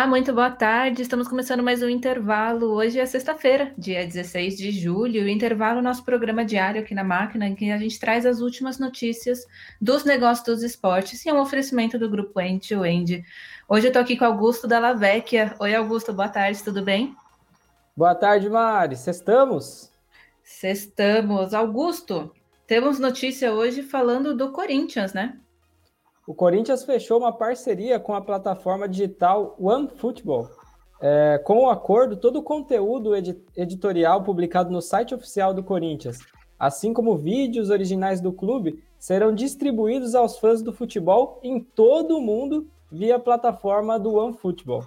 Olá, muito boa tarde. Estamos começando mais um intervalo. Hoje é sexta-feira, dia 16 de julho. O intervalo é nosso programa diário aqui na máquina, em que a gente traz as últimas notícias dos negócios dos esportes e é um oferecimento do grupo End to End. Hoje eu estou aqui com Augusto Dalla Vecchia. Oi, Augusto, boa tarde, tudo bem? Boa tarde, Mari. Sextamos? Sextamos. Augusto, temos notícia hoje falando do Corinthians, né? O Corinthians fechou uma parceria com a plataforma digital OneFootball. É, com o acordo, todo o conteúdo edi editorial publicado no site oficial do Corinthians, assim como vídeos originais do clube, serão distribuídos aos fãs do futebol em todo o mundo via a plataforma do OneFootball.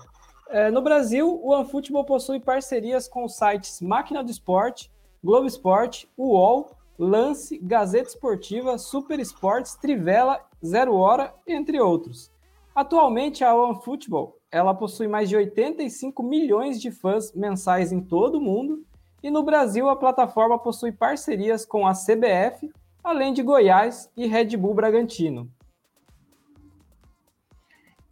É, no Brasil, o OneFootball possui parcerias com os sites Máquina do Esporte, Globo Esporte, UOL, Lance, Gazeta Esportiva, Super Esportes, Trivela Zero Hora, entre outros. Atualmente, a OneFootball ela possui mais de 85 milhões de fãs mensais em todo o mundo, e no Brasil a plataforma possui parcerias com a CBF, além de Goiás e Red Bull Bragantino.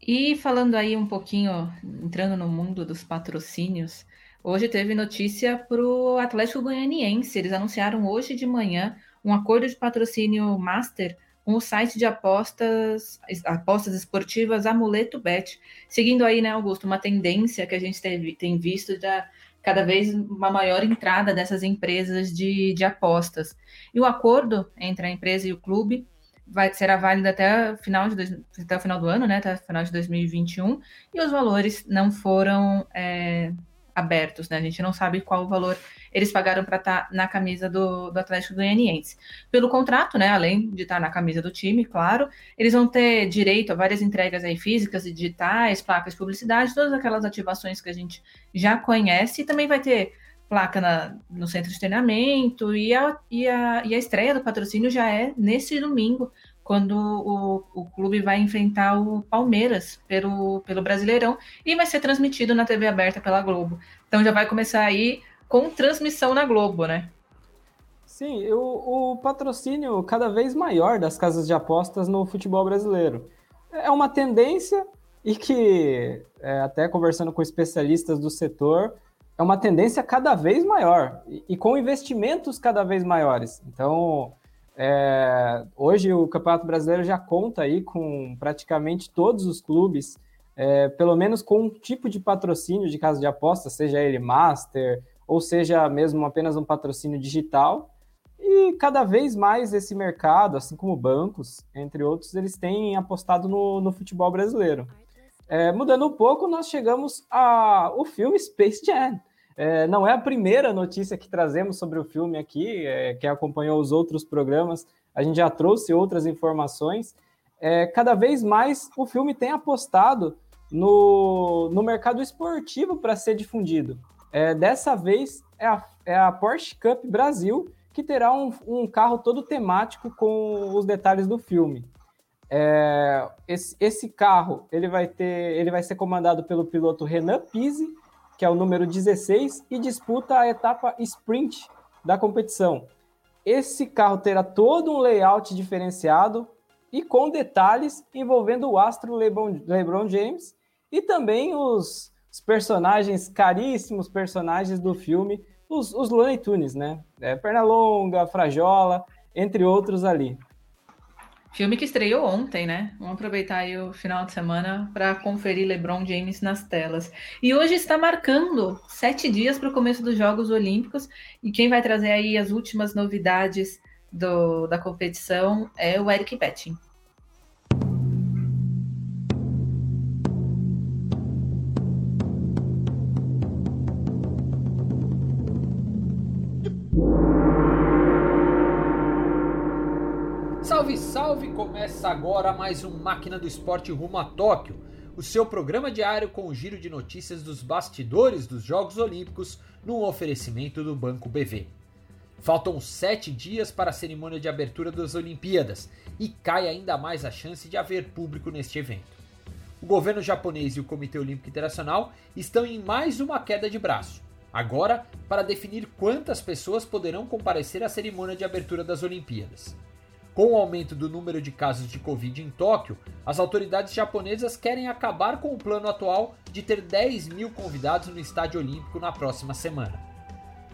E falando aí um pouquinho, entrando no mundo dos patrocínios, hoje teve notícia para o Atlético Goianiense. Eles anunciaram hoje de manhã um acordo de patrocínio master com o site de apostas, apostas esportivas Amuleto Bet, seguindo aí, né, Augusto, uma tendência que a gente teve, tem visto da cada vez uma maior entrada dessas empresas de, de apostas. E o acordo entre a empresa e o clube vai, será válido até o final de até o final do ano, né, até o final de 2021, e os valores não foram é, abertos, né? A gente não sabe qual o valor eles pagaram para estar tá na camisa do, do Atlético Goianiense. Pelo contrato, né? Além de estar tá na camisa do time, claro, eles vão ter direito a várias entregas aí físicas e digitais, placas de publicidade, todas aquelas ativações que a gente já conhece, e também vai ter placa na, no centro de treinamento, e a, e, a, e a estreia do patrocínio já é nesse domingo, quando o, o clube vai enfrentar o Palmeiras pelo, pelo Brasileirão e vai ser transmitido na TV aberta pela Globo. Então já vai começar aí com transmissão na Globo, né? Sim, o, o patrocínio cada vez maior das casas de apostas no futebol brasileiro. É uma tendência e que, é, até conversando com especialistas do setor, é uma tendência cada vez maior e, e com investimentos cada vez maiores. Então, é, hoje o Campeonato Brasileiro já conta aí com praticamente todos os clubes, é, pelo menos com um tipo de patrocínio de casa de apostas, seja ele Master, ou seja mesmo apenas um patrocínio digital. E cada vez mais esse mercado, assim como bancos, entre outros, eles têm apostado no, no futebol brasileiro. É, mudando um pouco, nós chegamos ao filme Space Jam. É, não é a primeira notícia que trazemos sobre o filme aqui, é, quem acompanhou os outros programas, a gente já trouxe outras informações. É, cada vez mais o filme tem apostado no, no mercado esportivo para ser difundido. É, dessa vez é a, é a, Porsche Cup Brasil, que terá um, um, carro todo temático com os detalhes do filme. É, esse, esse, carro ele vai ter, ele vai ser comandado pelo piloto Renan Pise, que é o número 16, e disputa a etapa sprint da competição. Esse carro terá todo um layout diferenciado e com detalhes envolvendo o astro LeBron, LeBron James e também os, os, personagens, caríssimos personagens do filme, os, os Looney Tunes, né? É, Pernalonga, Frajola, entre outros ali. Filme que estreou ontem, né? Vamos aproveitar aí o final de semana para conferir LeBron James nas telas. E hoje está marcando sete dias para o começo dos Jogos Olímpicos. E quem vai trazer aí as últimas novidades do, da competição é o Eric Betting. Salve, salve! Começa agora mais um Máquina do Esporte rumo a Tóquio, o seu programa diário com o giro de notícias dos bastidores dos Jogos Olímpicos num oferecimento do Banco BV. Faltam sete dias para a cerimônia de abertura das Olimpíadas e cai ainda mais a chance de haver público neste evento. O governo japonês e o Comitê Olímpico Internacional estão em mais uma queda de braço, agora para definir quantas pessoas poderão comparecer à cerimônia de abertura das Olimpíadas. Com o aumento do número de casos de Covid em Tóquio, as autoridades japonesas querem acabar com o plano atual de ter 10 mil convidados no Estádio Olímpico na próxima semana.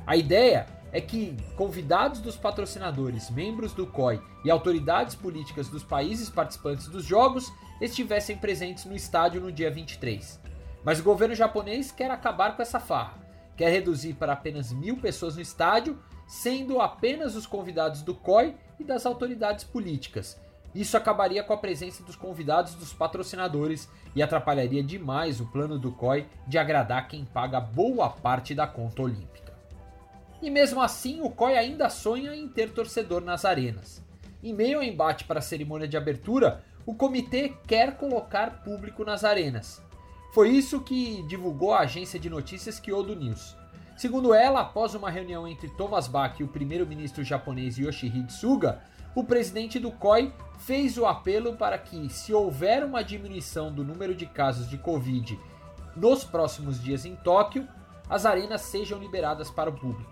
A ideia é que convidados dos patrocinadores, membros do COI e autoridades políticas dos países participantes dos Jogos estivessem presentes no estádio no dia 23. Mas o governo japonês quer acabar com essa farra, quer reduzir para apenas mil pessoas no estádio, sendo apenas os convidados do COI e das autoridades políticas. Isso acabaria com a presença dos convidados dos patrocinadores e atrapalharia demais o plano do COI de agradar quem paga boa parte da conta olímpica. E mesmo assim, o COI ainda sonha em ter torcedor nas arenas. Em meio ao embate para a cerimônia de abertura, o comitê quer colocar público nas arenas. Foi isso que divulgou a agência de notícias Kyodo News. Segundo ela, após uma reunião entre Thomas Bach e o primeiro-ministro japonês Yoshihide Suga, o presidente do COI fez o apelo para que, se houver uma diminuição do número de casos de Covid nos próximos dias em Tóquio, as arenas sejam liberadas para o público.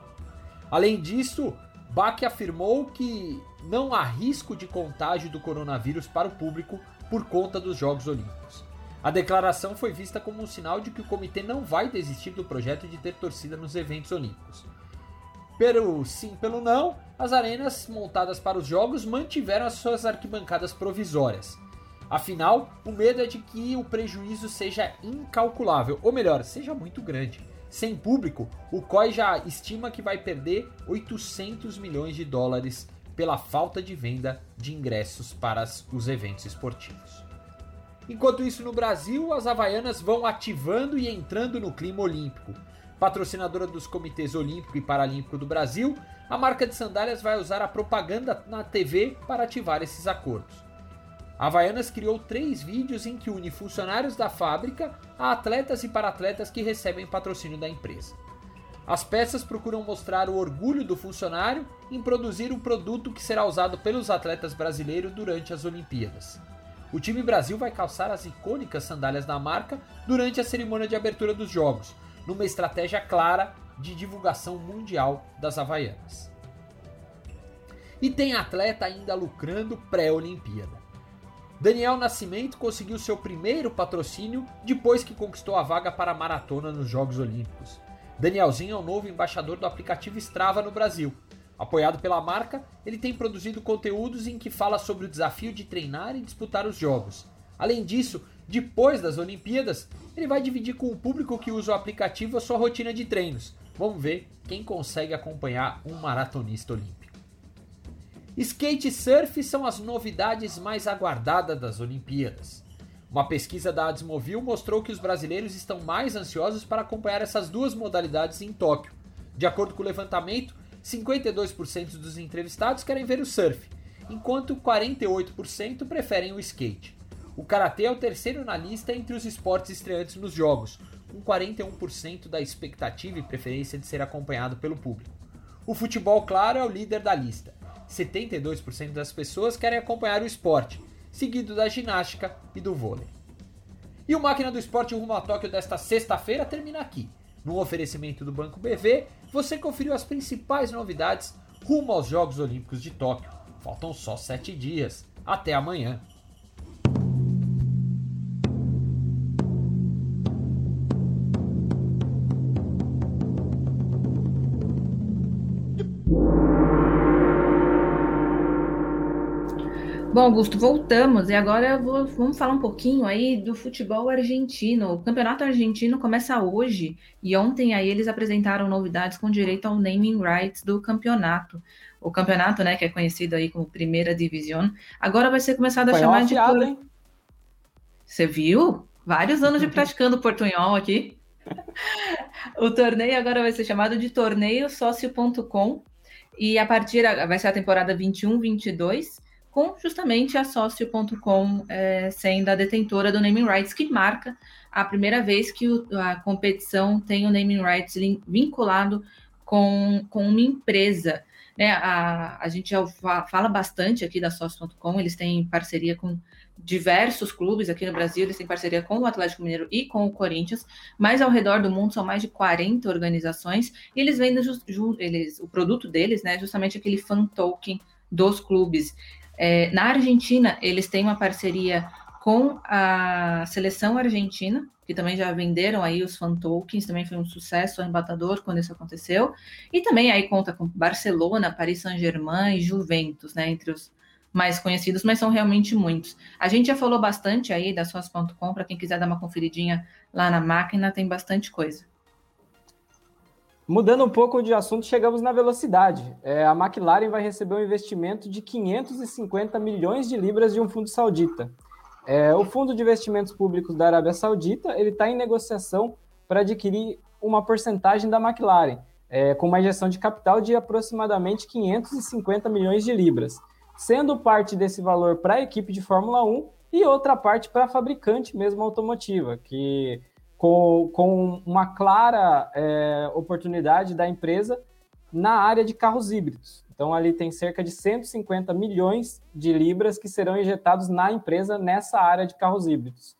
Além disso, Bach afirmou que não há risco de contágio do coronavírus para o público por conta dos Jogos Olímpicos. A declaração foi vista como um sinal de que o comitê não vai desistir do projeto de ter torcida nos eventos olímpicos. Pelo sim, pelo não, as arenas montadas para os jogos mantiveram as suas arquibancadas provisórias. Afinal, o medo é de que o prejuízo seja incalculável, ou melhor, seja muito grande. Sem público, o COI já estima que vai perder 800 milhões de dólares pela falta de venda de ingressos para os eventos esportivos. Enquanto isso, no Brasil, as Havaianas vão ativando e entrando no clima olímpico. Patrocinadora dos comitês Olímpico e Paralímpico do Brasil, a marca de sandálias vai usar a propaganda na TV para ativar esses acordos. A Havaianas criou três vídeos em que une funcionários da fábrica a atletas e para-atletas que recebem patrocínio da empresa. As peças procuram mostrar o orgulho do funcionário em produzir um produto que será usado pelos atletas brasileiros durante as Olimpíadas. O time Brasil vai calçar as icônicas sandálias da marca durante a cerimônia de abertura dos Jogos, numa estratégia clara de divulgação mundial das Havaianas. E tem atleta ainda lucrando pré-Olimpíada. Daniel Nascimento conseguiu seu primeiro patrocínio depois que conquistou a vaga para a maratona nos Jogos Olímpicos. Danielzinho é o novo embaixador do aplicativo Strava no Brasil. Apoiado pela marca, ele tem produzido conteúdos em que fala sobre o desafio de treinar e disputar os jogos. Além disso, depois das Olimpíadas, ele vai dividir com o público que usa o aplicativo a sua rotina de treinos. Vamos ver quem consegue acompanhar um maratonista olímpico. Skate e surf são as novidades mais aguardadas das Olimpíadas. Uma pesquisa da Adsmovil mostrou que os brasileiros estão mais ansiosos para acompanhar essas duas modalidades em Tóquio. De acordo com o levantamento, 52% dos entrevistados querem ver o surf, enquanto 48% preferem o skate. O karatê é o terceiro na lista entre os esportes estreantes nos jogos, com 41% da expectativa e preferência de ser acompanhado pelo público. O futebol, claro, é o líder da lista, 72% das pessoas querem acompanhar o esporte, seguido da ginástica e do vôlei. E o Máquina do Esporte rumo a Tóquio desta sexta-feira termina aqui. No oferecimento do Banco BV, você conferiu as principais novidades rumo aos Jogos Olímpicos de Tóquio. Faltam só sete dias. Até amanhã. Bom, Augusto, voltamos e agora vou, vamos falar um pouquinho aí do futebol argentino. O campeonato argentino começa hoje e ontem aí eles apresentaram novidades com direito ao naming rights do campeonato. O campeonato, né, que é conhecido aí como Primeira Divisão, agora vai ser começado a Foi chamar de. Hein? Você viu? Vários anos de praticando portunhol aqui. o torneio agora vai ser chamado de Torneio Sócio.com e a partir vai ser a temporada 21-22 com justamente a Sócio.com é, sendo a detentora do naming rights, que marca a primeira vez que o, a competição tem o naming rights vinculado com, com uma empresa. Né? A, a gente já fala bastante aqui da Sócio.com, eles têm parceria com diversos clubes aqui no Brasil, eles têm parceria com o Atlético Mineiro e com o Corinthians, mas ao redor do mundo são mais de 40 organizações e eles vendem eles, o produto deles, né, justamente aquele fan token dos clubes. É, na Argentina, eles têm uma parceria com a seleção argentina, que também já venderam aí os fan tokens, também foi um sucesso arrebatador quando isso aconteceu. E também aí conta com Barcelona, Paris Saint-Germain e Juventus, né, entre os mais conhecidos, mas são realmente muitos. A gente já falou bastante aí das suas.com, para quem quiser dar uma conferidinha lá na máquina, tem bastante coisa. Mudando um pouco de assunto, chegamos na velocidade. É, a McLaren vai receber um investimento de 550 milhões de libras de um fundo saudita. É, o Fundo de Investimentos Públicos da Arábia Saudita ele está em negociação para adquirir uma porcentagem da McLaren, é, com uma injeção de capital de aproximadamente 550 milhões de libras, sendo parte desse valor para a equipe de Fórmula 1 e outra parte para a fabricante mesmo automotiva, que com, com uma clara é, oportunidade da empresa na área de carros híbridos. Então, ali tem cerca de 150 milhões de libras que serão injetados na empresa nessa área de carros híbridos.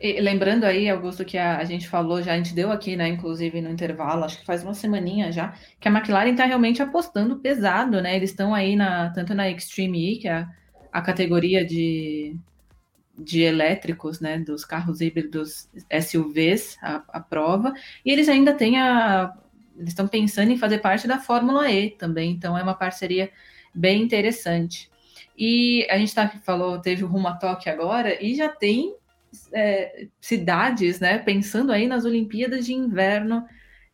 E, lembrando aí, Augusto, que a, a, gente falou, já a gente deu aqui, né, inclusive no intervalo, acho que faz uma semaninha já, que a McLaren está realmente apostando pesado, né? Eles estão aí na, tanto na Extreme E, que é a, a categoria de, de elétricos, né, dos carros híbridos SUVs, a, a prova, e eles ainda têm a, eles estão pensando em fazer parte da Fórmula E também, então é uma parceria bem interessante. E a gente tá, falou, teve o Rumo a Tóquio agora, e já tem é, cidades, né, pensando aí nas Olimpíadas de Inverno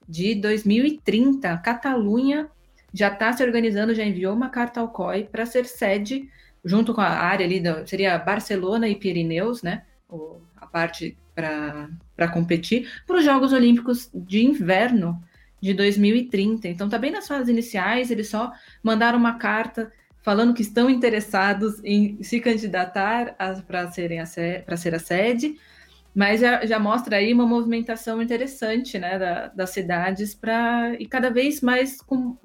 de 2030. Catalunha já está se organizando, já enviou uma carta ao COI para ser sede, junto com a área ali, seria Barcelona e Pirineus, né, a parte para competir, para os Jogos Olímpicos de Inverno de 2030. Então, está bem nas fases iniciais, eles só mandaram uma carta falando que estão interessados em se candidatar para serem para ser a sede, mas já, já, mostra aí uma movimentação interessante né, da, das cidades para e cada vez mais com,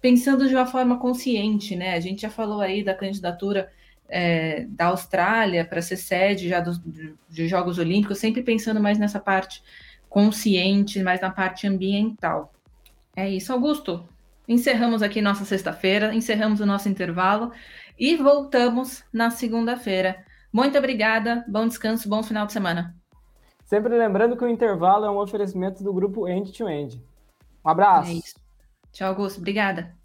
pensando de uma forma consciente, né? A gente já falou aí da candidatura é, da Austrália para ser sede já dos, de Jogos Olímpicos, sempre pensando mais nessa parte consciente, mais na parte ambiental. É isso, Augusto. Encerramos aqui nossa sexta-feira, encerramos o nosso intervalo e voltamos na segunda-feira. Muito obrigada, bom descanso, bom final de semana. Sempre lembrando que o intervalo é um oferecimento do grupo End to End. Um abraço. É. Tchau, Augusto. Obrigada.